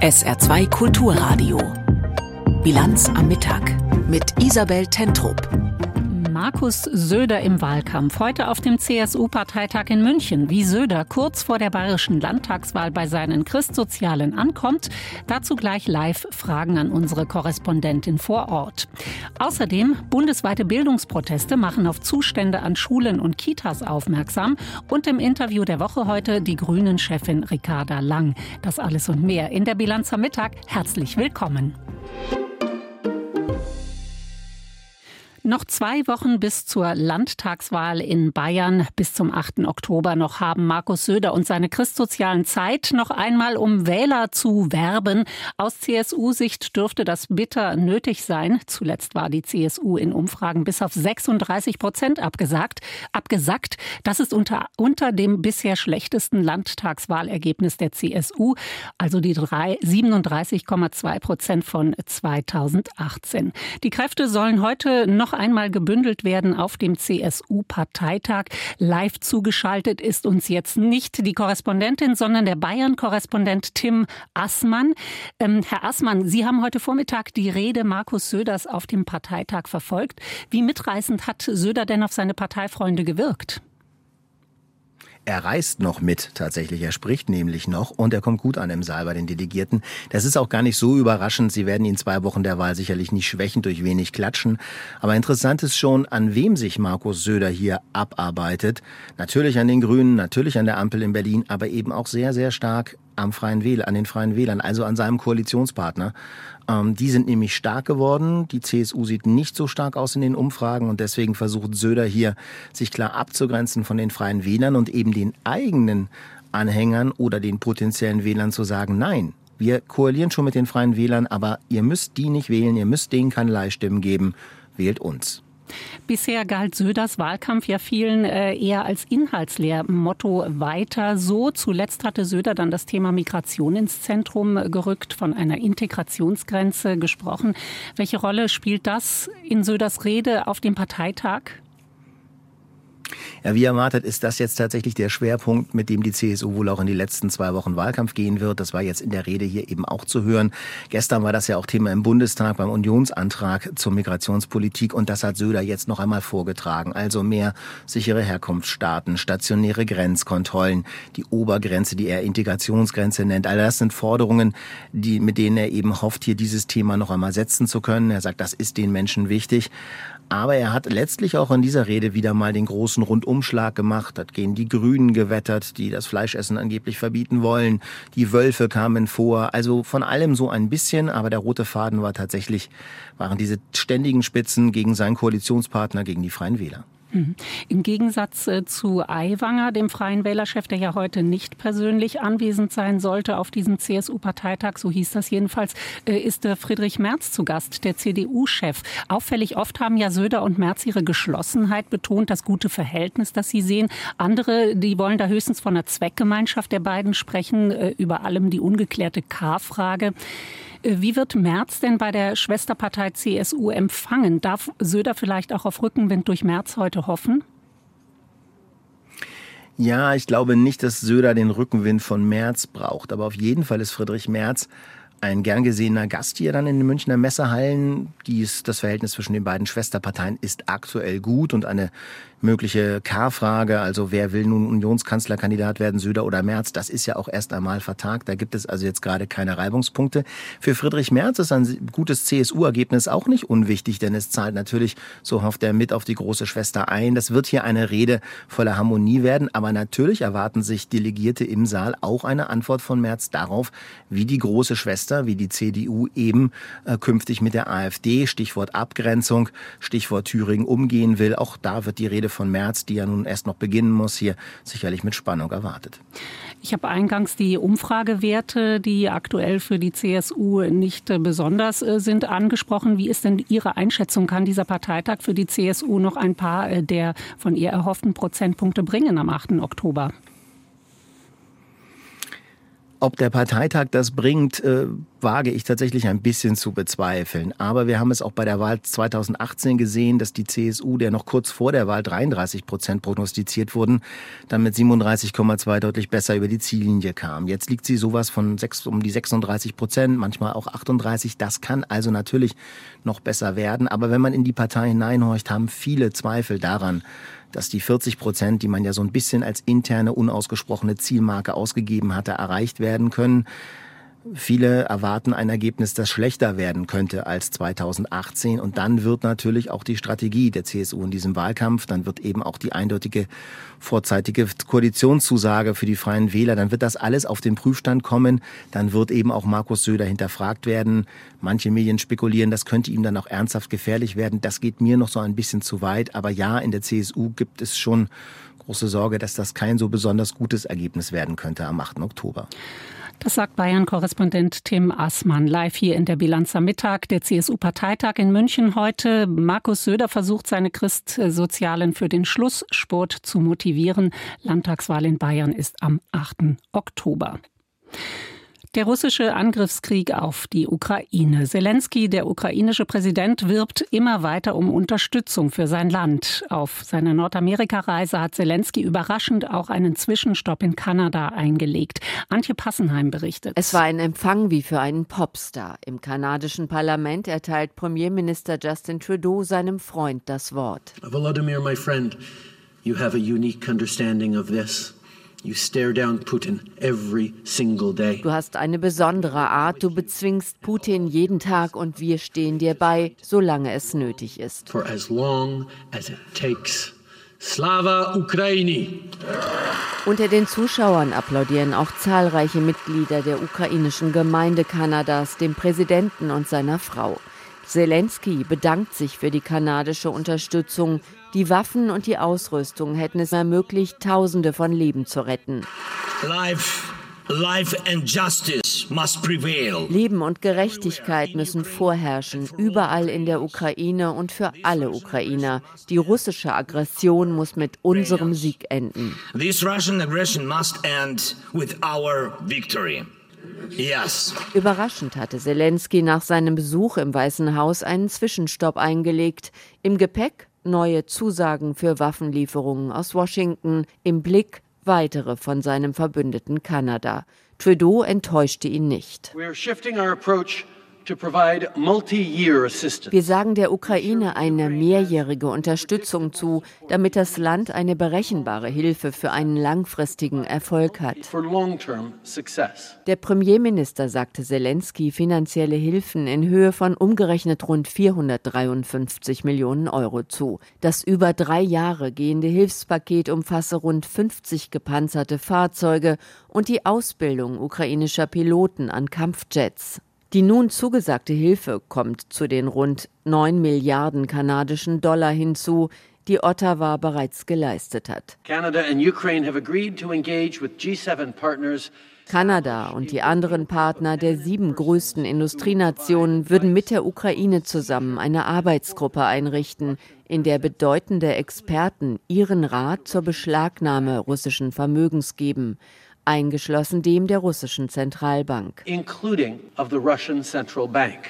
SR2 Kulturradio. Bilanz am Mittag mit Isabel Tentrup. Markus Söder im Wahlkampf. Heute auf dem CSU-Parteitag in München. Wie Söder kurz vor der bayerischen Landtagswahl bei seinen Christsozialen ankommt. Dazu gleich live Fragen an unsere Korrespondentin vor Ort. Außerdem bundesweite Bildungsproteste machen auf Zustände an Schulen und Kitas aufmerksam. Und im Interview der Woche heute die Grünen-Chefin Ricarda Lang. Das alles und mehr in der Bilanz am Mittag. Herzlich willkommen. Noch zwei Wochen bis zur Landtagswahl in Bayern bis zum 8. Oktober noch haben Markus Söder und seine christsozialen Zeit noch einmal um Wähler zu werben. Aus CSU-Sicht dürfte das bitter nötig sein. Zuletzt war die CSU in Umfragen bis auf 36 Prozent abgesagt. Abgesagt, das ist unter, unter dem bisher schlechtesten Landtagswahlergebnis der CSU, also die 37,2 Prozent von 2018. Die Kräfte sollen heute noch einmal gebündelt werden auf dem CSU-Parteitag. Live zugeschaltet ist uns jetzt nicht die Korrespondentin, sondern der Bayern-Korrespondent Tim Assmann. Ähm, Herr Assmann, Sie haben heute Vormittag die Rede Markus Söders auf dem Parteitag verfolgt. Wie mitreißend hat Söder denn auf seine Parteifreunde gewirkt? Er reist noch mit tatsächlich. Er spricht nämlich noch und er kommt gut an im Saal bei den Delegierten. Das ist auch gar nicht so überraschend. Sie werden ihn zwei Wochen der Wahl sicherlich nicht schwächen durch wenig Klatschen. Aber interessant ist schon, an wem sich Markus Söder hier abarbeitet. Natürlich an den Grünen, natürlich an der Ampel in Berlin, aber eben auch sehr, sehr stark am Freien Wähler, an den Freien Wählern, also an seinem Koalitionspartner. Ähm, die sind nämlich stark geworden. Die CSU sieht nicht so stark aus in den Umfragen und deswegen versucht Söder hier, sich klar abzugrenzen von den Freien Wählern und eben den eigenen Anhängern oder den potenziellen Wählern zu sagen, nein, wir koalieren schon mit den Freien Wählern, aber ihr müsst die nicht wählen, ihr müsst denen keinerlei Stimmen geben, wählt uns. Bisher galt Söders Wahlkampf ja vielen äh, eher als Inhaltslehrmotto weiter so. Zuletzt hatte Söder dann das Thema Migration ins Zentrum gerückt, von einer Integrationsgrenze gesprochen. Welche Rolle spielt das in Söders Rede auf dem Parteitag? Ja, wie erwartet ist das jetzt tatsächlich der Schwerpunkt, mit dem die CSU wohl auch in die letzten zwei Wochen Wahlkampf gehen wird. Das war jetzt in der Rede hier eben auch zu hören. Gestern war das ja auch Thema im Bundestag beim Unionsantrag zur Migrationspolitik und das hat Söder jetzt noch einmal vorgetragen. Also mehr sichere Herkunftsstaaten, stationäre Grenzkontrollen, die Obergrenze, die er Integrationsgrenze nennt. All das sind Forderungen, die, mit denen er eben hofft, hier dieses Thema noch einmal setzen zu können. Er sagt, das ist den Menschen wichtig. Aber er hat letztlich auch in dieser Rede wieder mal den großen Rundumschlag gemacht, hat gegen die Grünen gewettert, die das Fleischessen angeblich verbieten wollen. Die Wölfe kamen vor. Also von allem so ein bisschen, aber der rote Faden war tatsächlich, waren diese ständigen Spitzen gegen seinen Koalitionspartner, gegen die Freien Wähler. Mhm. Im Gegensatz äh, zu Aiwanger, dem Freien Wählerchef, der ja heute nicht persönlich anwesend sein sollte auf diesem CSU-Parteitag, so hieß das jedenfalls, äh, ist Friedrich Merz zu Gast, der CDU-Chef. Auffällig oft haben ja Söder und Merz ihre Geschlossenheit betont, das gute Verhältnis, das sie sehen. Andere, die wollen da höchstens von einer Zweckgemeinschaft der beiden sprechen, äh, über allem die ungeklärte K-Frage. Äh, wie wird Merz denn bei der Schwesterpartei CSU empfangen? Darf Söder vielleicht auch auf Rückenwind durch Merz heute hoffen? Ja, ich glaube nicht, dass Söder den Rückenwind von Merz braucht. Aber auf jeden Fall ist Friedrich Merz ein gern gesehener Gast hier dann in den Münchner Messehallen. Dies, das Verhältnis zwischen den beiden Schwesterparteien ist aktuell gut und eine mögliche K-Frage, also wer will nun Unionskanzlerkandidat werden, Söder oder Merz, das ist ja auch erst einmal vertagt. Da gibt es also jetzt gerade keine Reibungspunkte. Für Friedrich Merz ist ein gutes CSU-Ergebnis auch nicht unwichtig, denn es zahlt natürlich, so hofft er, mit auf die große Schwester ein. Das wird hier eine Rede voller Harmonie werden, aber natürlich erwarten sich Delegierte im Saal auch eine Antwort von Merz darauf, wie die große Schwester, wie die CDU eben äh, künftig mit der AfD, Stichwort Abgrenzung, Stichwort Thüringen umgehen will. Auch da wird die Rede Rede von März, die ja nun erst noch beginnen muss, hier sicherlich mit Spannung erwartet. Ich habe eingangs die Umfragewerte, die aktuell für die CSU nicht äh, besonders äh, sind, angesprochen. Wie ist denn Ihre Einschätzung? Kann dieser Parteitag für die CSU noch ein paar äh, der von ihr erhofften Prozentpunkte bringen am 8. Oktober? Ob der Parteitag das bringt, äh, wage ich tatsächlich ein bisschen zu bezweifeln. Aber wir haben es auch bei der Wahl 2018 gesehen, dass die CSU, der noch kurz vor der Wahl 33 Prozent prognostiziert wurden, dann mit 37,2 deutlich besser über die Ziellinie kam. Jetzt liegt sie sowas von 6, um die 36 Prozent, manchmal auch 38. Das kann also natürlich noch besser werden. Aber wenn man in die Partei hineinhorcht, haben viele Zweifel daran, dass die 40 Prozent, die man ja so ein bisschen als interne, unausgesprochene Zielmarke ausgegeben hatte, erreicht werden können. Viele erwarten ein Ergebnis, das schlechter werden könnte als 2018. Und dann wird natürlich auch die Strategie der CSU in diesem Wahlkampf, dann wird eben auch die eindeutige vorzeitige Koalitionszusage für die Freien Wähler, dann wird das alles auf den Prüfstand kommen. Dann wird eben auch Markus Söder hinterfragt werden. Manche Medien spekulieren, das könnte ihm dann auch ernsthaft gefährlich werden. Das geht mir noch so ein bisschen zu weit. Aber ja, in der CSU gibt es schon große Sorge, dass das kein so besonders gutes Ergebnis werden könnte am 8. Oktober. Das sagt Bayern-Korrespondent Tim Aßmann live hier in der Bilanz am Mittag. Der CSU-Parteitag in München heute. Markus Söder versucht, seine Christsozialen für den Schlusssport zu motivieren. Landtagswahl in Bayern ist am 8. Oktober. Der russische Angriffskrieg auf die Ukraine. Zelensky, der ukrainische Präsident, wirbt immer weiter um Unterstützung für sein Land. Auf seiner Nordamerika-Reise hat Zelensky überraschend auch einen Zwischenstopp in Kanada eingelegt. Antje Passenheim berichtet. Es war ein Empfang wie für einen Popstar. Im kanadischen Parlament erteilt Premierminister Justin Trudeau seinem Freund das Wort. Volodymyr, my friend, you have a unique understanding of this. You stare down Putin every single day. Du hast eine besondere Art, du bezwingst Putin jeden Tag und wir stehen dir bei, solange es nötig ist. For as long as it takes. Slava Ukraini! Unter den Zuschauern applaudieren auch zahlreiche Mitglieder der ukrainischen Gemeinde Kanadas dem Präsidenten und seiner Frau. Zelensky bedankt sich für die kanadische Unterstützung. Die Waffen und die Ausrüstung hätten es ermöglicht, Tausende von Leben zu retten. Life, life and justice must prevail. Leben und Gerechtigkeit müssen vorherrschen, überall in der Ukraine und für alle Ukrainer. Die russische Aggression muss mit unserem Sieg enden. This Russian aggression must end with our victory. Yes. Überraschend hatte Zelensky nach seinem Besuch im Weißen Haus einen Zwischenstopp eingelegt. Im Gepäck neue Zusagen für Waffenlieferungen aus Washington, im Blick weitere von seinem Verbündeten Kanada. Trudeau enttäuschte ihn nicht. We are shifting our approach wir sagen der Ukraine eine mehrjährige Unterstützung zu, damit das Land eine berechenbare Hilfe für einen langfristigen Erfolg hat. Der Premierminister sagte Zelensky finanzielle Hilfen in Höhe von umgerechnet rund 453 Millionen Euro zu. Das über drei Jahre gehende Hilfspaket umfasse rund 50 gepanzerte Fahrzeuge und die Ausbildung ukrainischer Piloten an Kampfjets. Die nun zugesagte Hilfe kommt zu den rund 9 Milliarden kanadischen Dollar hinzu, die Ottawa bereits geleistet hat. Kanada und die anderen Partner der sieben größten Industrienationen würden mit der Ukraine zusammen eine Arbeitsgruppe einrichten, in der bedeutende Experten ihren Rat zur Beschlagnahme russischen Vermögens geben eingeschlossen dem der russischen Zentralbank.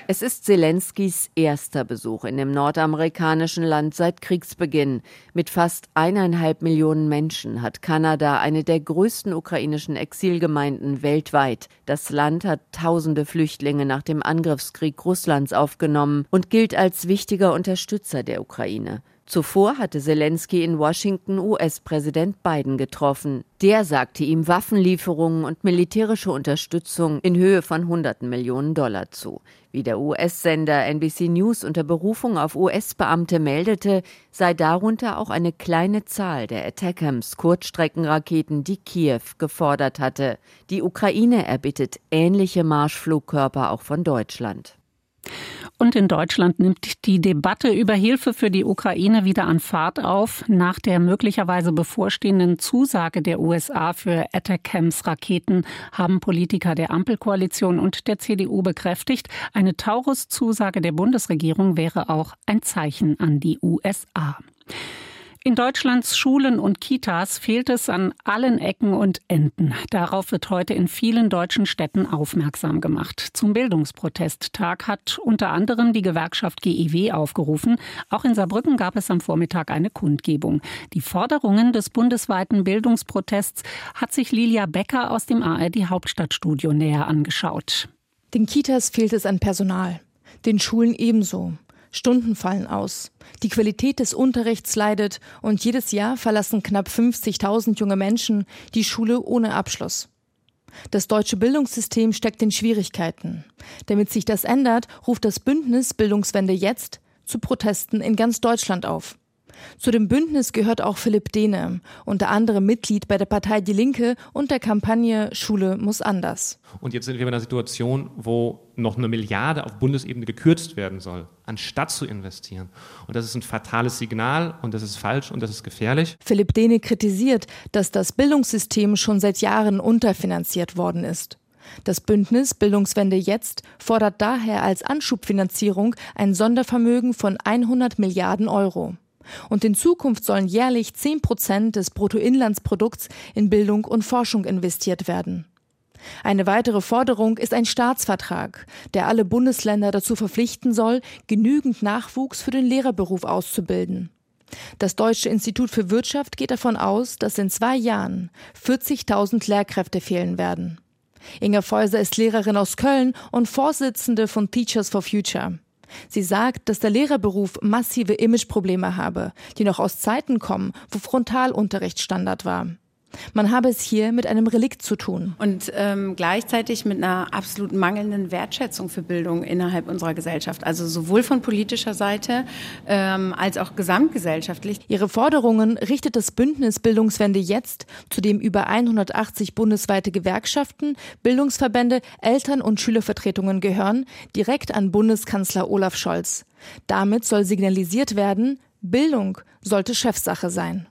Es ist Zelenskys erster Besuch in dem nordamerikanischen Land seit Kriegsbeginn. Mit fast eineinhalb Millionen Menschen hat Kanada eine der größten ukrainischen Exilgemeinden weltweit. Das Land hat tausende Flüchtlinge nach dem Angriffskrieg Russlands aufgenommen und gilt als wichtiger Unterstützer der Ukraine. Zuvor hatte Zelensky in Washington US-Präsident Biden getroffen. Der sagte ihm Waffenlieferungen und militärische Unterstützung in Höhe von hunderten Millionen Dollar zu. Wie der US-Sender NBC News unter Berufung auf US-Beamte meldete, sei darunter auch eine kleine Zahl der Attackams Kurzstreckenraketen, die Kiew gefordert hatte. Die Ukraine erbittet ähnliche Marschflugkörper auch von Deutschland. Und in Deutschland nimmt die Debatte über Hilfe für die Ukraine wieder an Fahrt auf. Nach der möglicherweise bevorstehenden Zusage der USA für Atacams Raketen haben Politiker der Ampelkoalition und der CDU bekräftigt, eine Taurus-Zusage der Bundesregierung wäre auch ein Zeichen an die USA. In Deutschlands Schulen und Kitas fehlt es an allen Ecken und Enden. Darauf wird heute in vielen deutschen Städten aufmerksam gemacht. Zum Bildungsprotesttag hat unter anderem die Gewerkschaft GEW aufgerufen. Auch in Saarbrücken gab es am Vormittag eine Kundgebung. Die Forderungen des bundesweiten Bildungsprotests hat sich Lilia Becker aus dem ARD Hauptstadtstudio näher angeschaut. Den Kitas fehlt es an Personal, den Schulen ebenso. Stunden fallen aus. Die Qualität des Unterrichts leidet und jedes Jahr verlassen knapp 50.000 junge Menschen die Schule ohne Abschluss. Das deutsche Bildungssystem steckt in Schwierigkeiten. Damit sich das ändert, ruft das Bündnis Bildungswende jetzt zu Protesten in ganz Deutschland auf. Zu dem Bündnis gehört auch Philipp Dehne, unter anderem Mitglied bei der Partei Die Linke und der Kampagne Schule muss anders. Und jetzt sind wir in einer Situation, wo noch eine Milliarde auf Bundesebene gekürzt werden soll, anstatt zu investieren. Und das ist ein fatales Signal und das ist falsch und das ist gefährlich. Philipp Dehne kritisiert, dass das Bildungssystem schon seit Jahren unterfinanziert worden ist. Das Bündnis Bildungswende jetzt fordert daher als Anschubfinanzierung ein Sondervermögen von 100 Milliarden Euro. Und in Zukunft sollen jährlich 10 Prozent des Bruttoinlandsprodukts in Bildung und Forschung investiert werden. Eine weitere Forderung ist ein Staatsvertrag, der alle Bundesländer dazu verpflichten soll, genügend Nachwuchs für den Lehrerberuf auszubilden. Das Deutsche Institut für Wirtschaft geht davon aus, dass in zwei Jahren 40.000 Lehrkräfte fehlen werden. Inga Feuser ist Lehrerin aus Köln und Vorsitzende von Teachers for Future. Sie sagt, dass der Lehrerberuf massive Imageprobleme habe, die noch aus Zeiten kommen, wo Frontalunterricht Standard war. Man habe es hier mit einem Relikt zu tun. Und ähm, gleichzeitig mit einer absolut mangelnden Wertschätzung für Bildung innerhalb unserer Gesellschaft. Also sowohl von politischer Seite ähm, als auch gesamtgesellschaftlich. Ihre Forderungen richtet das Bündnis Bildungswende jetzt, zu dem über 180 bundesweite Gewerkschaften, Bildungsverbände, Eltern- und Schülervertretungen gehören, direkt an Bundeskanzler Olaf Scholz. Damit soll signalisiert werden, Bildung sollte Chefsache sein.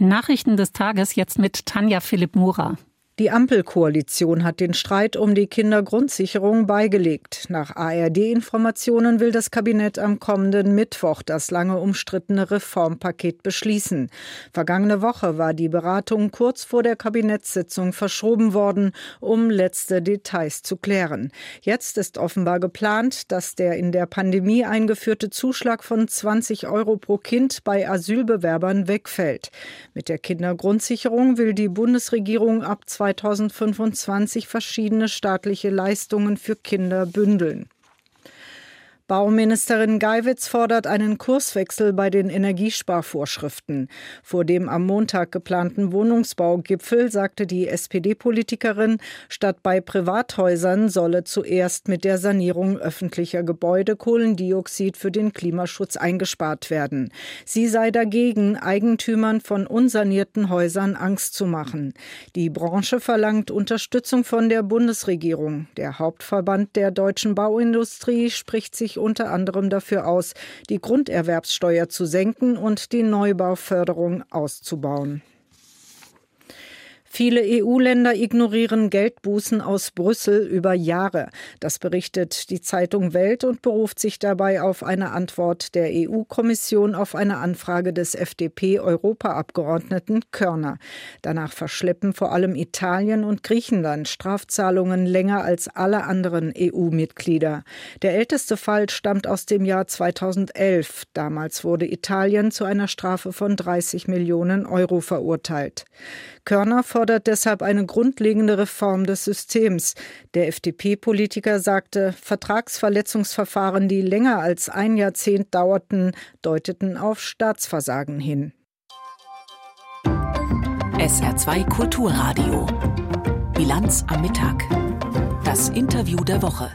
Nachrichten des Tages jetzt mit Tanja Philipp Mura. Die Ampelkoalition hat den Streit um die Kindergrundsicherung beigelegt. Nach ARD-Informationen will das Kabinett am kommenden Mittwoch das lange umstrittene Reformpaket beschließen. Vergangene Woche war die Beratung kurz vor der Kabinettssitzung verschoben worden, um letzte Details zu klären. Jetzt ist offenbar geplant, dass der in der Pandemie eingeführte Zuschlag von 20 Euro pro Kind bei Asylbewerbern wegfällt. Mit der Kindergrundsicherung will die Bundesregierung ab 2025 verschiedene staatliche Leistungen für Kinder bündeln. Bauministerin Geiwitz fordert einen Kurswechsel bei den Energiesparvorschriften. Vor dem am Montag geplanten Wohnungsbaugipfel sagte die SPD-Politikerin, statt bei Privathäusern solle zuerst mit der Sanierung öffentlicher Gebäude Kohlendioxid für den Klimaschutz eingespart werden. Sie sei dagegen, Eigentümern von unsanierten Häusern Angst zu machen. Die Branche verlangt Unterstützung von der Bundesregierung. Der Hauptverband der deutschen Bauindustrie spricht unter anderem dafür aus, die Grunderwerbssteuer zu senken und die Neubauförderung auszubauen. Viele EU-Länder ignorieren Geldbußen aus Brüssel über Jahre. Das berichtet die Zeitung Welt und beruft sich dabei auf eine Antwort der EU-Kommission auf eine Anfrage des FDP-Europaabgeordneten Körner. Danach verschleppen vor allem Italien und Griechenland Strafzahlungen länger als alle anderen EU-Mitglieder. Der älteste Fall stammt aus dem Jahr 2011. Damals wurde Italien zu einer Strafe von 30 Millionen Euro verurteilt. Körner fordert deshalb eine grundlegende Reform des Systems. Der FDP-Politiker sagte, Vertragsverletzungsverfahren, die länger als ein Jahrzehnt dauerten, deuteten auf Staatsversagen hin. SR2 Kulturradio. Bilanz am Mittag. Das Interview der Woche.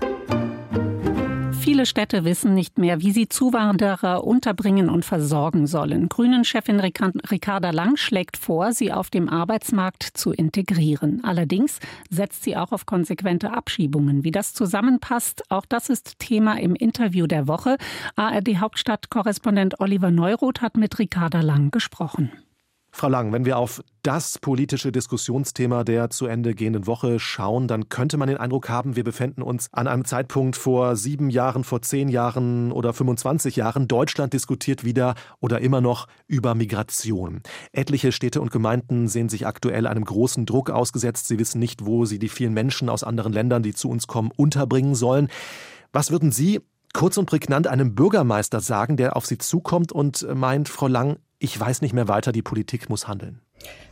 Viele Städte wissen nicht mehr, wie sie Zuwanderer unterbringen und versorgen sollen. Grünen-Chefin Ricarda Lang schlägt vor, sie auf dem Arbeitsmarkt zu integrieren. Allerdings setzt sie auch auf konsequente Abschiebungen. Wie das zusammenpasst, auch das ist Thema im Interview der Woche. ARD-Hauptstadtkorrespondent Oliver Neuroth hat mit Ricarda Lang gesprochen. Frau Lang, wenn wir auf das politische Diskussionsthema der zu Ende gehenden Woche schauen, dann könnte man den Eindruck haben, wir befinden uns an einem Zeitpunkt vor sieben Jahren, vor zehn Jahren oder 25 Jahren. Deutschland diskutiert wieder oder immer noch über Migration. Etliche Städte und Gemeinden sehen sich aktuell einem großen Druck ausgesetzt. Sie wissen nicht, wo sie die vielen Menschen aus anderen Ländern, die zu uns kommen, unterbringen sollen. Was würden Sie kurz und prägnant einem Bürgermeister sagen, der auf Sie zukommt und meint, Frau Lang, ich weiß nicht mehr weiter, die Politik muss handeln?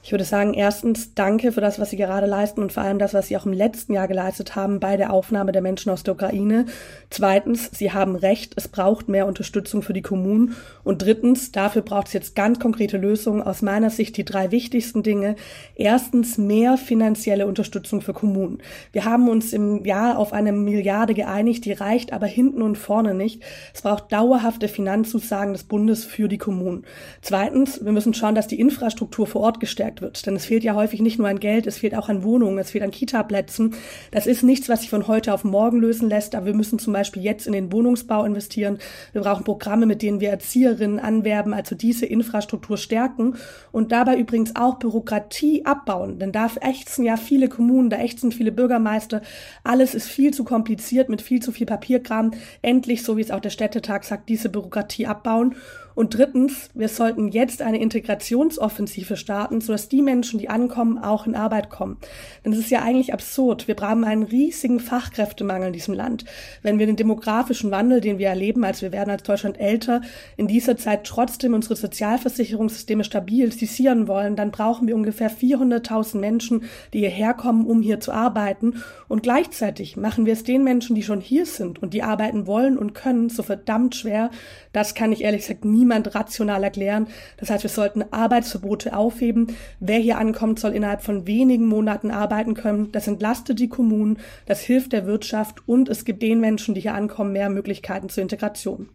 Ich würde sagen, erstens danke für das, was Sie gerade leisten und vor allem das, was Sie auch im letzten Jahr geleistet haben bei der Aufnahme der Menschen aus der Ukraine. Zweitens, Sie haben recht, es braucht mehr Unterstützung für die Kommunen. Und drittens, dafür braucht es jetzt ganz konkrete Lösungen. Aus meiner Sicht die drei wichtigsten Dinge. Erstens, mehr finanzielle Unterstützung für Kommunen. Wir haben uns im Jahr auf eine Milliarde geeinigt, die reicht aber hinten und vorne nicht. Es braucht dauerhafte Finanzzusagen des Bundes für die Kommunen. Zweitens, wir müssen schauen, dass die Infrastruktur vor Ort gestärkt wird. Denn es fehlt ja häufig nicht nur an Geld, es fehlt auch an Wohnungen, es fehlt an Kita-Plätzen. Das ist nichts, was sich von heute auf morgen lösen lässt, aber wir müssen zum Beispiel jetzt in den Wohnungsbau investieren. Wir brauchen Programme, mit denen wir Erzieherinnen anwerben, also diese Infrastruktur stärken und dabei übrigens auch Bürokratie abbauen. Denn da ächzen ja viele Kommunen, da ächzen viele Bürgermeister. Alles ist viel zu kompliziert mit viel zu viel Papierkram. Endlich, so wie es auch der Städtetag sagt, diese Bürokratie abbauen. Und drittens, wir sollten jetzt eine Integrationsoffensive starten, sodass die Menschen, die ankommen, auch in Arbeit kommen. Denn es ist ja eigentlich absurd. Wir haben einen riesigen Fachkräftemangel in diesem Land. Wenn wir den demografischen Wandel, den wir erleben, als wir werden als Deutschland älter, in dieser Zeit trotzdem unsere Sozialversicherungssysteme stabilisieren wollen, dann brauchen wir ungefähr 400.000 Menschen, die hierher kommen, um hier zu arbeiten. Und gleichzeitig machen wir es den Menschen, die schon hier sind und die arbeiten wollen und können, so verdammt schwer. Das kann ich ehrlich gesagt nie niemand rational erklären. Das heißt, wir sollten Arbeitsverbote aufheben. Wer hier ankommt, soll innerhalb von wenigen Monaten arbeiten können. Das entlastet die Kommunen, das hilft der Wirtschaft und es gibt den Menschen, die hier ankommen, mehr Möglichkeiten zur Integration.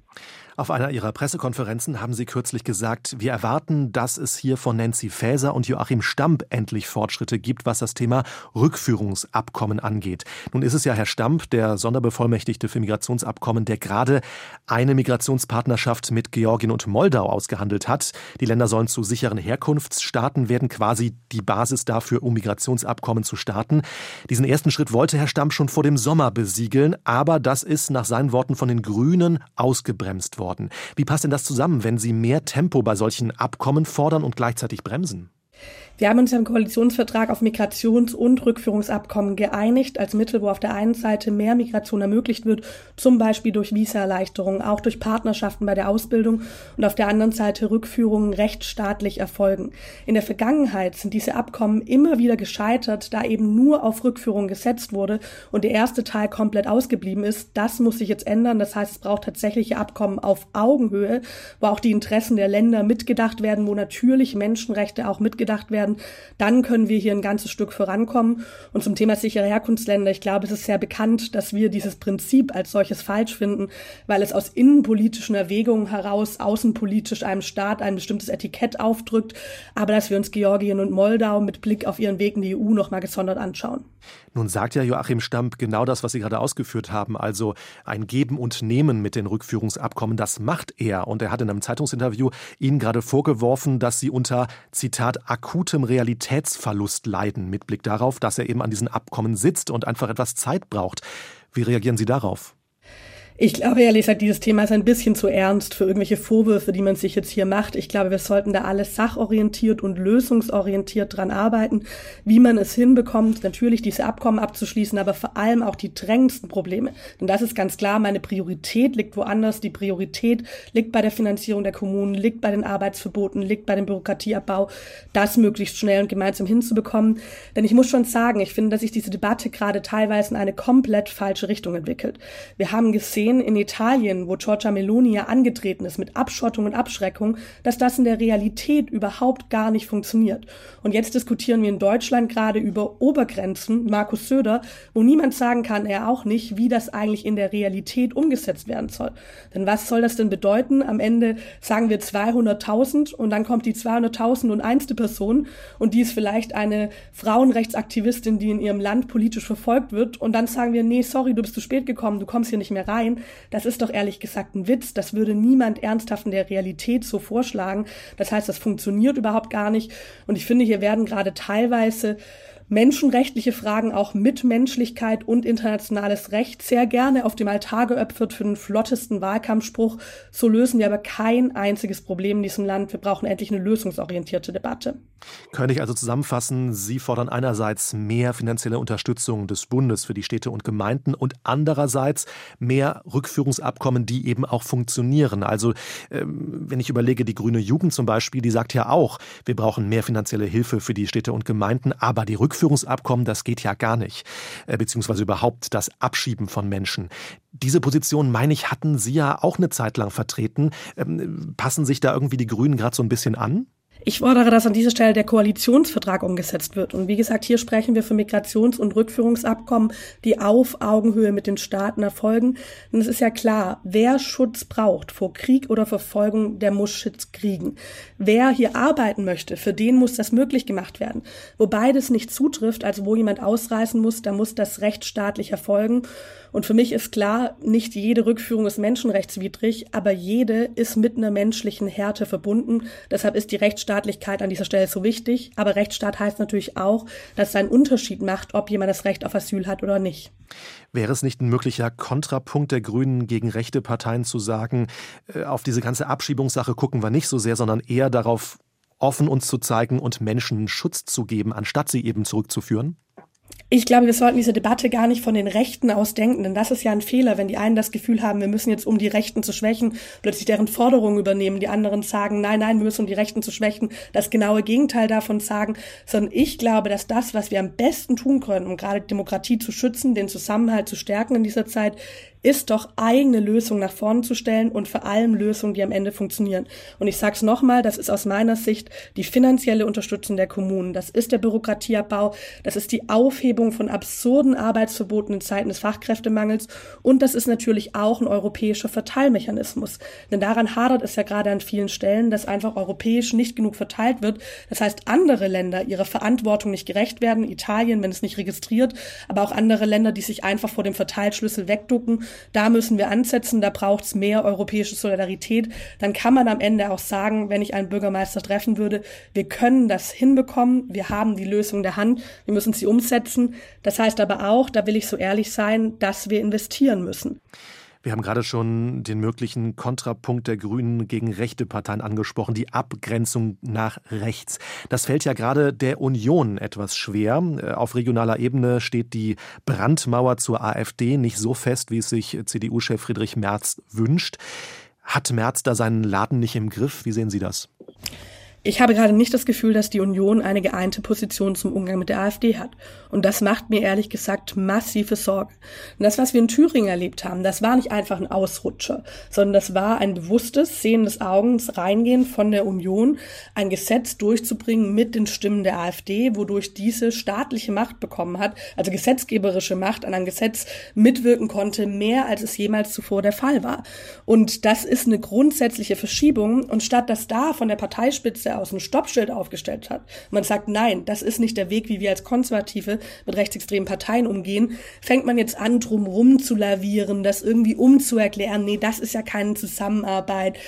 Auf einer ihrer Pressekonferenzen haben Sie kürzlich gesagt, wir erwarten, dass es hier von Nancy Faeser und Joachim Stamp endlich Fortschritte gibt, was das Thema Rückführungsabkommen angeht. Nun ist es ja Herr Stamp, der Sonderbevollmächtigte für Migrationsabkommen, der gerade eine Migrationspartnerschaft mit Georgien und Moldau ausgehandelt hat. Die Länder sollen zu sicheren Herkunftsstaaten werden, quasi die Basis dafür, um Migrationsabkommen zu starten. Diesen ersten Schritt wollte Herr Stamp schon vor dem Sommer besiegeln, aber das ist nach seinen Worten von den Grünen ausgebremst worden worden. Wie passt denn das zusammen, wenn Sie mehr Tempo bei solchen Abkommen fordern und gleichzeitig bremsen? Wir haben uns im Koalitionsvertrag auf Migrations- und Rückführungsabkommen geeinigt, als Mittel, wo auf der einen Seite mehr Migration ermöglicht wird, zum Beispiel durch Visaerleichterungen, auch durch Partnerschaften bei der Ausbildung und auf der anderen Seite Rückführungen rechtsstaatlich erfolgen. In der Vergangenheit sind diese Abkommen immer wieder gescheitert, da eben nur auf Rückführung gesetzt wurde und der erste Teil komplett ausgeblieben ist. Das muss sich jetzt ändern. Das heißt, es braucht tatsächliche Abkommen auf Augenhöhe, wo auch die Interessen der Länder mitgedacht werden, wo natürlich Menschenrechte auch mitgedacht werden werden, dann können wir hier ein ganzes Stück vorankommen. Und zum Thema sichere Herkunftsländer, ich glaube, es ist sehr bekannt, dass wir dieses Prinzip als solches falsch finden, weil es aus innenpolitischen Erwägungen heraus außenpolitisch einem Staat ein bestimmtes Etikett aufdrückt, aber dass wir uns Georgien und Moldau mit Blick auf ihren Weg in die EU nochmal gesondert anschauen. Nun sagt ja Joachim Stamp genau das, was Sie gerade ausgeführt haben, also ein Geben und Nehmen mit den Rückführungsabkommen, das macht er. Und er hat in einem Zeitungsinterview Ihnen gerade vorgeworfen, dass Sie unter, Zitat, akutem Realitätsverlust leiden, mit Blick darauf, dass er eben an diesen Abkommen sitzt und einfach etwas Zeit braucht. Wie reagieren Sie darauf? Ich glaube ehrlich gesagt, dieses Thema ist ein bisschen zu ernst für irgendwelche Vorwürfe, die man sich jetzt hier macht. Ich glaube, wir sollten da alles sachorientiert und lösungsorientiert dran arbeiten, wie man es hinbekommt, natürlich diese Abkommen abzuschließen, aber vor allem auch die drängendsten Probleme. Denn das ist ganz klar, meine Priorität liegt woanders. Die Priorität liegt bei der Finanzierung der Kommunen, liegt bei den Arbeitsverboten, liegt bei dem Bürokratieabbau, das möglichst schnell und gemeinsam hinzubekommen. Denn ich muss schon sagen, ich finde, dass sich diese Debatte gerade teilweise in eine komplett falsche Richtung entwickelt. Wir haben gesehen, sehen in Italien, wo Giorgia Meloni ja angetreten ist mit Abschottung und Abschreckung, dass das in der Realität überhaupt gar nicht funktioniert. Und jetzt diskutieren wir in Deutschland gerade über Obergrenzen, Markus Söder, wo niemand sagen kann, er auch nicht, wie das eigentlich in der Realität umgesetzt werden soll. Denn was soll das denn bedeuten? Am Ende sagen wir 200.000 und dann kommt die 200.000 und einste Person und die ist vielleicht eine Frauenrechtsaktivistin, die in ihrem Land politisch verfolgt wird und dann sagen wir, nee, sorry, du bist zu spät gekommen, du kommst hier nicht mehr rein Das ist doch ehrlich gesagt ein Witz. Das würde niemand ernsthaft in der Realität so vorschlagen. Das heißt, das funktioniert überhaupt gar nicht. Und ich finde, hier werden gerade teilweise menschenrechtliche Fragen, auch Mitmenschlichkeit und internationales Recht sehr gerne auf dem Altar geöpfert für den flottesten Wahlkampfspruch. So lösen wir aber kein einziges Problem in diesem Land. Wir brauchen endlich eine lösungsorientierte Debatte. Könnte ich also zusammenfassen, Sie fordern einerseits mehr finanzielle Unterstützung des Bundes für die Städte und Gemeinden und andererseits mehr Rückführungsabkommen, die eben auch funktionieren. Also ähm, wenn ich überlege, die grüne Jugend zum Beispiel, die sagt ja auch, wir brauchen mehr finanzielle Hilfe für die Städte und Gemeinden, aber die Rückführung Rückführungsabkommen, das geht ja gar nicht, äh, beziehungsweise überhaupt das Abschieben von Menschen. Diese Position, meine ich, hatten Sie ja auch eine Zeit lang vertreten. Ähm, passen sich da irgendwie die Grünen gerade so ein bisschen an? Ich fordere, dass an dieser Stelle der Koalitionsvertrag umgesetzt wird. Und wie gesagt, hier sprechen wir für Migrations- und Rückführungsabkommen, die auf Augenhöhe mit den Staaten erfolgen. Denn es ist ja klar, wer Schutz braucht vor Krieg oder Verfolgung, der muss Schutz kriegen. Wer hier arbeiten möchte, für den muss das möglich gemacht werden. Wo beides nicht zutrifft, also wo jemand ausreisen muss, da muss das rechtsstaatlich erfolgen. Und für mich ist klar, nicht jede Rückführung ist menschenrechtswidrig, aber jede ist mit einer menschlichen Härte verbunden. Deshalb ist die Rechtsstaatlichkeit an dieser Stelle so wichtig. Aber Rechtsstaat heißt natürlich auch, dass es einen Unterschied macht, ob jemand das Recht auf Asyl hat oder nicht. Wäre es nicht ein möglicher Kontrapunkt der Grünen gegen rechte Parteien zu sagen, äh, auf diese ganze Abschiebungssache gucken wir nicht so sehr, sondern eher darauf, offen uns zu zeigen und Menschen Schutz zu geben, anstatt sie eben zurückzuführen? Ich glaube, wir sollten diese Debatte gar nicht von den Rechten aus denken, denn das ist ja ein Fehler, wenn die einen das Gefühl haben, wir müssen jetzt, um die Rechten zu schwächen, plötzlich deren Forderungen übernehmen, die anderen sagen, nein, nein, wir müssen, um die Rechten zu schwächen, das genaue Gegenteil davon sagen, sondern ich glaube, dass das, was wir am besten tun können, um gerade Demokratie zu schützen, den Zusammenhalt zu stärken in dieser Zeit, ist doch eigene Lösungen nach vorne zu stellen und vor allem Lösungen, die am Ende funktionieren. Und ich sage es nochmal, das ist aus meiner Sicht die finanzielle Unterstützung der Kommunen, das ist der Bürokratieabbau, das ist die Aufhebung von absurden Arbeitsverboten in Zeiten des Fachkräftemangels und das ist natürlich auch ein europäischer Verteilmechanismus. Denn daran hadert es ja gerade an vielen Stellen, dass einfach europäisch nicht genug verteilt wird. Das heißt, andere Länder ihrer Verantwortung nicht gerecht werden, Italien, wenn es nicht registriert, aber auch andere Länder, die sich einfach vor dem Verteilschlüssel wegducken da müssen wir ansetzen, da braucht es mehr europäische Solidarität. Dann kann man am Ende auch sagen, wenn ich einen Bürgermeister treffen würde, wir können das hinbekommen, wir haben die Lösung der Hand, wir müssen sie umsetzen. Das heißt aber auch, da will ich so ehrlich sein, dass wir investieren müssen. Wir haben gerade schon den möglichen Kontrapunkt der Grünen gegen rechte Parteien angesprochen, die Abgrenzung nach rechts. Das fällt ja gerade der Union etwas schwer. Äh, auf regionaler Ebene steht die Brandmauer zur AfD nicht so fest, wie es sich CDU-Chef Friedrich Merz wünscht. Hat Merz da seinen Laden nicht im Griff? Wie sehen Sie das? Ich habe gerade nicht das Gefühl, dass die Union eine geeinte Position zum Umgang mit der AfD hat. Und das macht mir ehrlich gesagt massive Sorge. Und das, was wir in Thüringen erlebt haben, das war nicht einfach ein Ausrutscher, sondern das war ein bewusstes, sehendes Augens Reingehen von der Union, ein Gesetz durchzubringen mit den Stimmen der AfD, wodurch diese staatliche Macht bekommen hat, also gesetzgeberische Macht an einem Gesetz mitwirken konnte, mehr als es jemals zuvor der Fall war. Und das ist eine grundsätzliche Verschiebung. Und statt dass da von der Parteispitze aus ein Stoppschild aufgestellt hat. Man sagt, nein, das ist nicht der Weg, wie wir als Konservative mit rechtsextremen Parteien umgehen. Fängt man jetzt an, drum zu lavieren, das irgendwie umzuerklären, nee, das ist ja keine Zusammenarbeit.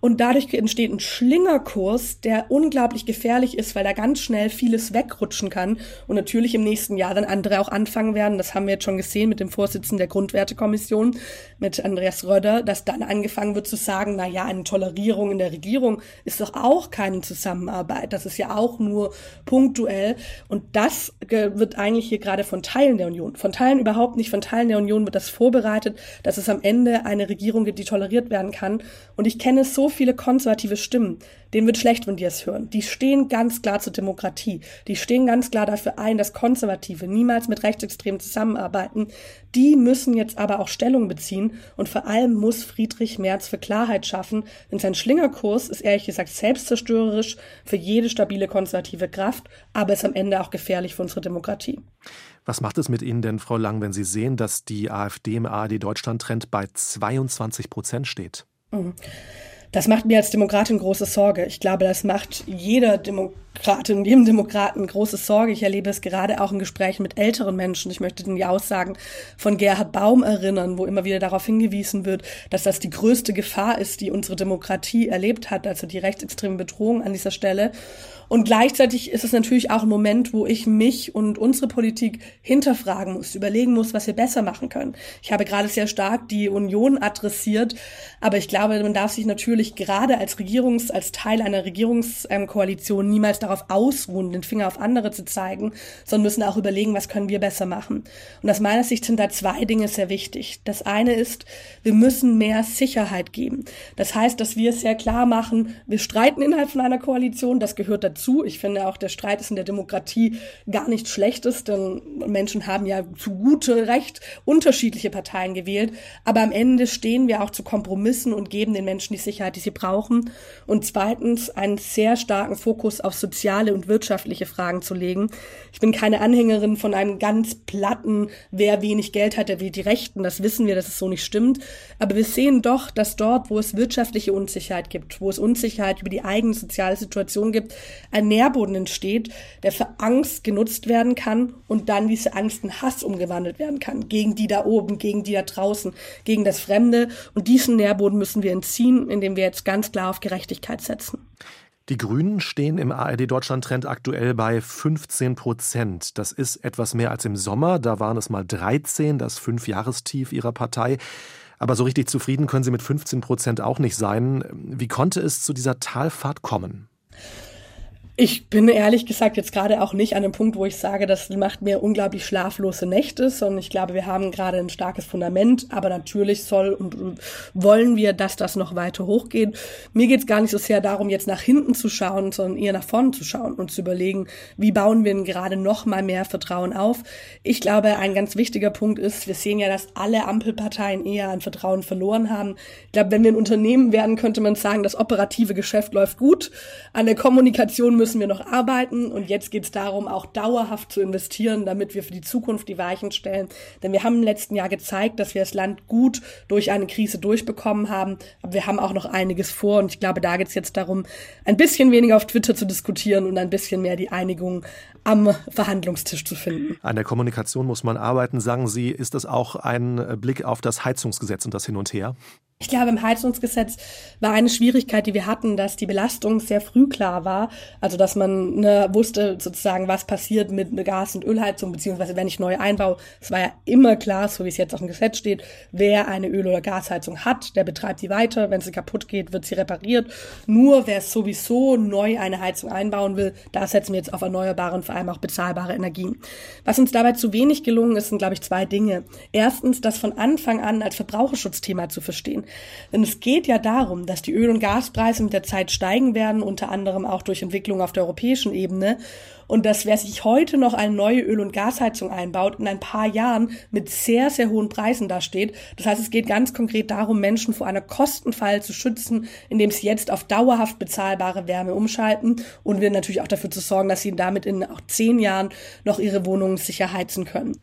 Und dadurch entsteht ein Schlingerkurs, der unglaublich gefährlich ist, weil da ganz schnell vieles wegrutschen kann und natürlich im nächsten Jahr dann andere auch anfangen werden. Das haben wir jetzt schon gesehen mit dem Vorsitzenden der Grundwertekommission, mit Andreas Röder, dass dann angefangen wird zu sagen, na ja, eine Tolerierung in der Regierung ist doch auch keine Zusammenarbeit. Das ist ja auch nur punktuell. Und das wird eigentlich hier gerade von Teilen der Union, von Teilen überhaupt nicht, von Teilen der Union wird das vorbereitet, dass es am Ende eine Regierung gibt, die toleriert werden kann. Und ich kenne so viele konservative Stimmen, denen wird schlecht, wenn die es hören. Die stehen ganz klar zur Demokratie. Die stehen ganz klar dafür ein, dass Konservative niemals mit Rechtsextremen zusammenarbeiten. Die müssen jetzt aber auch Stellung beziehen und vor allem muss Friedrich Merz für Klarheit schaffen, denn sein Schlingerkurs ist ehrlich gesagt selbstzerstörerisch für jede stabile konservative Kraft, aber ist am Ende auch gefährlich für unsere Demokratie. Was macht es mit Ihnen denn, Frau Lang, wenn Sie sehen, dass die AfD im ARD-Deutschland-Trend bei 22 Prozent steht? Mhm. Das macht mir als Demokratin große Sorge. Ich glaube, das macht jeder Demo gerade in jedem Demokraten große Sorge. Ich erlebe es gerade auch in Gesprächen mit älteren Menschen. Ich möchte den die Aussagen von Gerhard Baum erinnern, wo immer wieder darauf hingewiesen wird, dass das die größte Gefahr ist, die unsere Demokratie erlebt hat, also die rechtsextreme Bedrohung an dieser Stelle. Und gleichzeitig ist es natürlich auch ein Moment, wo ich mich und unsere Politik hinterfragen muss, überlegen muss, was wir besser machen können. Ich habe gerade sehr stark die Union adressiert, aber ich glaube, man darf sich natürlich gerade als Regierungs, als Teil einer Regierungskoalition niemals darauf ausruhen, den Finger auf andere zu zeigen, sondern müssen auch überlegen, was können wir besser machen. Und aus meiner Sicht sind da zwei Dinge sehr wichtig. Das eine ist, wir müssen mehr Sicherheit geben. Das heißt, dass wir sehr klar machen, wir streiten innerhalb von einer Koalition, das gehört dazu dazu. Ich finde auch, der Streit ist in der Demokratie gar nichts Schlechtes, denn Menschen haben ja zu gute Recht unterschiedliche Parteien gewählt. Aber am Ende stehen wir auch zu Kompromissen und geben den Menschen die Sicherheit, die sie brauchen. Und zweitens einen sehr starken Fokus auf soziale und wirtschaftliche Fragen zu legen. Ich bin keine Anhängerin von einem ganz platten, wer wenig Geld hat, der will die Rechten. Das wissen wir, dass es so nicht stimmt. Aber wir sehen doch, dass dort, wo es wirtschaftliche Unsicherheit gibt, wo es Unsicherheit über die eigene soziale Situation gibt, ein Nährboden entsteht, der für Angst genutzt werden kann und dann diese Angst in Hass umgewandelt werden kann. Gegen die da oben, gegen die da draußen, gegen das Fremde. Und diesen Nährboden müssen wir entziehen, indem wir jetzt ganz klar auf Gerechtigkeit setzen. Die Grünen stehen im ARD-Deutschland-Trend aktuell bei 15 Prozent. Das ist etwas mehr als im Sommer. Da waren es mal 13, das Fünfjahrestief ihrer Partei. Aber so richtig zufrieden können sie mit 15 Prozent auch nicht sein. Wie konnte es zu dieser Talfahrt kommen? Ich bin ehrlich gesagt jetzt gerade auch nicht an dem Punkt, wo ich sage, das macht mir unglaublich schlaflose Nächte, sondern ich glaube, wir haben gerade ein starkes Fundament, aber natürlich soll und wollen wir, dass das noch weiter hochgeht. Mir geht es gar nicht so sehr darum, jetzt nach hinten zu schauen, sondern eher nach vorne zu schauen und zu überlegen, wie bauen wir denn gerade noch mal mehr Vertrauen auf. Ich glaube, ein ganz wichtiger Punkt ist, wir sehen ja, dass alle Ampelparteien eher an Vertrauen verloren haben. Ich glaube, wenn wir ein Unternehmen werden, könnte man sagen, das operative Geschäft läuft gut, an der Kommunikation müssen wir noch arbeiten und jetzt geht es darum, auch dauerhaft zu investieren, damit wir für die Zukunft die Weichen stellen. Denn wir haben im letzten Jahr gezeigt, dass wir das Land gut durch eine Krise durchbekommen haben, aber wir haben auch noch einiges vor und ich glaube, da geht es jetzt darum, ein bisschen weniger auf Twitter zu diskutieren und ein bisschen mehr die Einigung am Verhandlungstisch zu finden. An der Kommunikation muss man arbeiten, sagen Sie. Ist das auch ein Blick auf das Heizungsgesetz und das Hin und Her? Ich glaube, im Heizungsgesetz war eine Schwierigkeit, die wir hatten, dass die Belastung sehr früh klar war. Also, dass man ne, wusste sozusagen, was passiert mit einer Gas- und Ölheizung, beziehungsweise wenn ich neu einbaue. Es war ja immer klar, so wie es jetzt auch im Gesetz steht, wer eine Öl- oder Gasheizung hat, der betreibt die weiter. Wenn sie kaputt geht, wird sie repariert. Nur wer sowieso neu eine Heizung einbauen will, da setzen wir jetzt auf erneuerbare und vor allem auch bezahlbare Energien. Was uns dabei zu wenig gelungen ist, sind, glaube ich, zwei Dinge. Erstens, das von Anfang an als Verbraucherschutzthema zu verstehen. Denn es geht ja darum, dass die Öl- und Gaspreise mit der Zeit steigen werden, unter anderem auch durch Entwicklung auf der europäischen Ebene. Und dass wer sich heute noch eine neue Öl- und Gasheizung einbaut, in ein paar Jahren mit sehr, sehr hohen Preisen dasteht. Das heißt, es geht ganz konkret darum, Menschen vor einer Kostenfall zu schützen, indem sie jetzt auf dauerhaft bezahlbare Wärme umschalten und wir natürlich auch dafür zu sorgen, dass sie damit in auch zehn Jahren noch ihre Wohnungen sicher heizen können.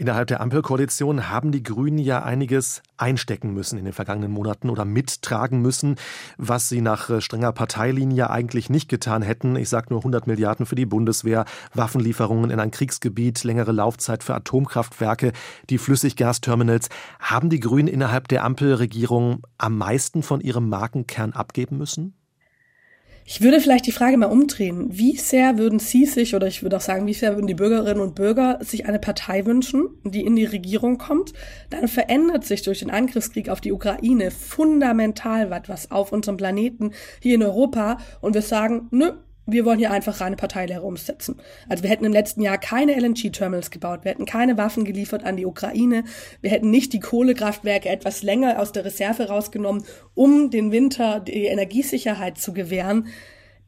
Innerhalb der Ampelkoalition haben die Grünen ja einiges einstecken müssen in den vergangenen Monaten oder mittragen müssen, was sie nach äh, strenger Parteilinie eigentlich nicht getan hätten. Ich sage nur 100 Milliarden für die Bundeswehr, Waffenlieferungen in ein Kriegsgebiet, längere Laufzeit für Atomkraftwerke, die Flüssiggasterminals. Haben die Grünen innerhalb der Ampelregierung am meisten von ihrem Markenkern abgeben müssen? Ich würde vielleicht die Frage mal umdrehen. Wie sehr würden Sie sich, oder ich würde auch sagen, wie sehr würden die Bürgerinnen und Bürger sich eine Partei wünschen, die in die Regierung kommt? Dann verändert sich durch den Angriffskrieg auf die Ukraine fundamental was auf unserem Planeten hier in Europa und wir sagen, nö, wir wollen hier einfach reine Parteilehre umsetzen. Also wir hätten im letzten Jahr keine LNG-Terminals gebaut, wir hätten keine Waffen geliefert an die Ukraine, wir hätten nicht die Kohlekraftwerke etwas länger aus der Reserve rausgenommen, um den Winter die Energiesicherheit zu gewähren.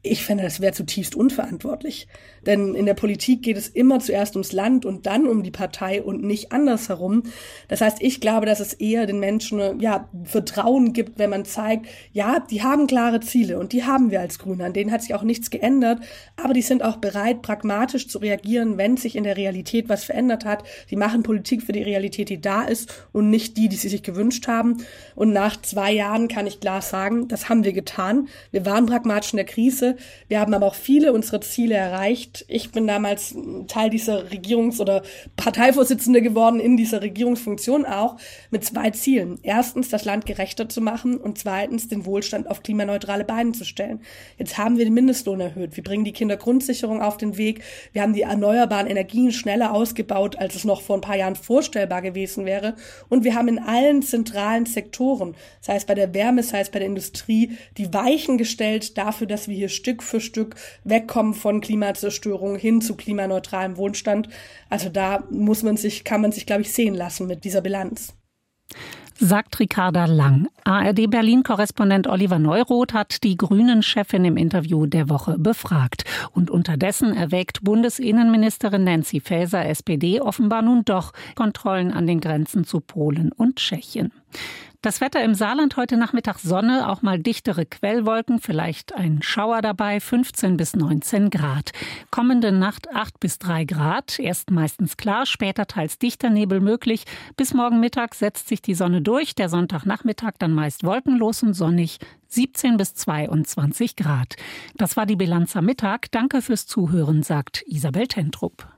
Ich finde, das wäre zutiefst unverantwortlich. Denn in der Politik geht es immer zuerst ums Land und dann um die Partei und nicht andersherum. Das heißt, ich glaube, dass es eher den Menschen ja, Vertrauen gibt, wenn man zeigt, ja, die haben klare Ziele und die haben wir als Grüne. An denen hat sich auch nichts geändert. Aber die sind auch bereit, pragmatisch zu reagieren, wenn sich in der Realität was verändert hat. Die machen Politik für die Realität, die da ist und nicht die, die sie sich gewünscht haben. Und nach zwei Jahren kann ich klar sagen, das haben wir getan. Wir waren pragmatisch in der Krise Wir haben aber auch viele unserer Ziele erreicht. Ich bin damals Teil dieser Regierungs- oder Parteivorsitzende geworden in dieser Regierungsfunktion auch mit zwei Zielen. Erstens, das Land gerechter zu machen und zweitens, den Wohlstand auf klimaneutrale Beine zu stellen. Jetzt haben wir den Mindestlohn erhöht. Wir bringen die Kindergrundsicherung auf den Weg. Wir haben die erneuerbaren Energien schneller ausgebaut, als es noch vor ein paar Jahren vorstellbar gewesen wäre. Und wir haben in allen zentralen Sektoren, sei es bei der Wärme, sei es bei der Industrie, die Weichen gestellt dafür, dass wir hier Stück für Stück wegkommen von Klimazerstörung hin zu klimaneutralem Wohlstand. Also da muss man sich, kann man sich, glaube ich, sehen lassen mit dieser Bilanz sagt Ricarda Lang. ARD Berlin-Korrespondent Oliver Neuroth hat die Grünen-Chefin im Interview der Woche befragt. Und unterdessen erwägt Bundesinnenministerin Nancy Faeser, SPD, offenbar nun doch Kontrollen an den Grenzen zu Polen und Tschechien. Das Wetter im Saarland heute Nachmittag Sonne, auch mal dichtere Quellwolken, vielleicht ein Schauer dabei, 15 bis 19 Grad. Kommende Nacht 8 bis 3 Grad, erst meistens klar, später teils dichter Nebel möglich. Bis morgen Mittag setzt sich die Sonne durch, der Sonntagnachmittag dann meist wolkenlos und sonnig, 17 bis 22 Grad. Das war die Bilanz am Mittag. Danke fürs Zuhören, sagt Isabel Tentrup.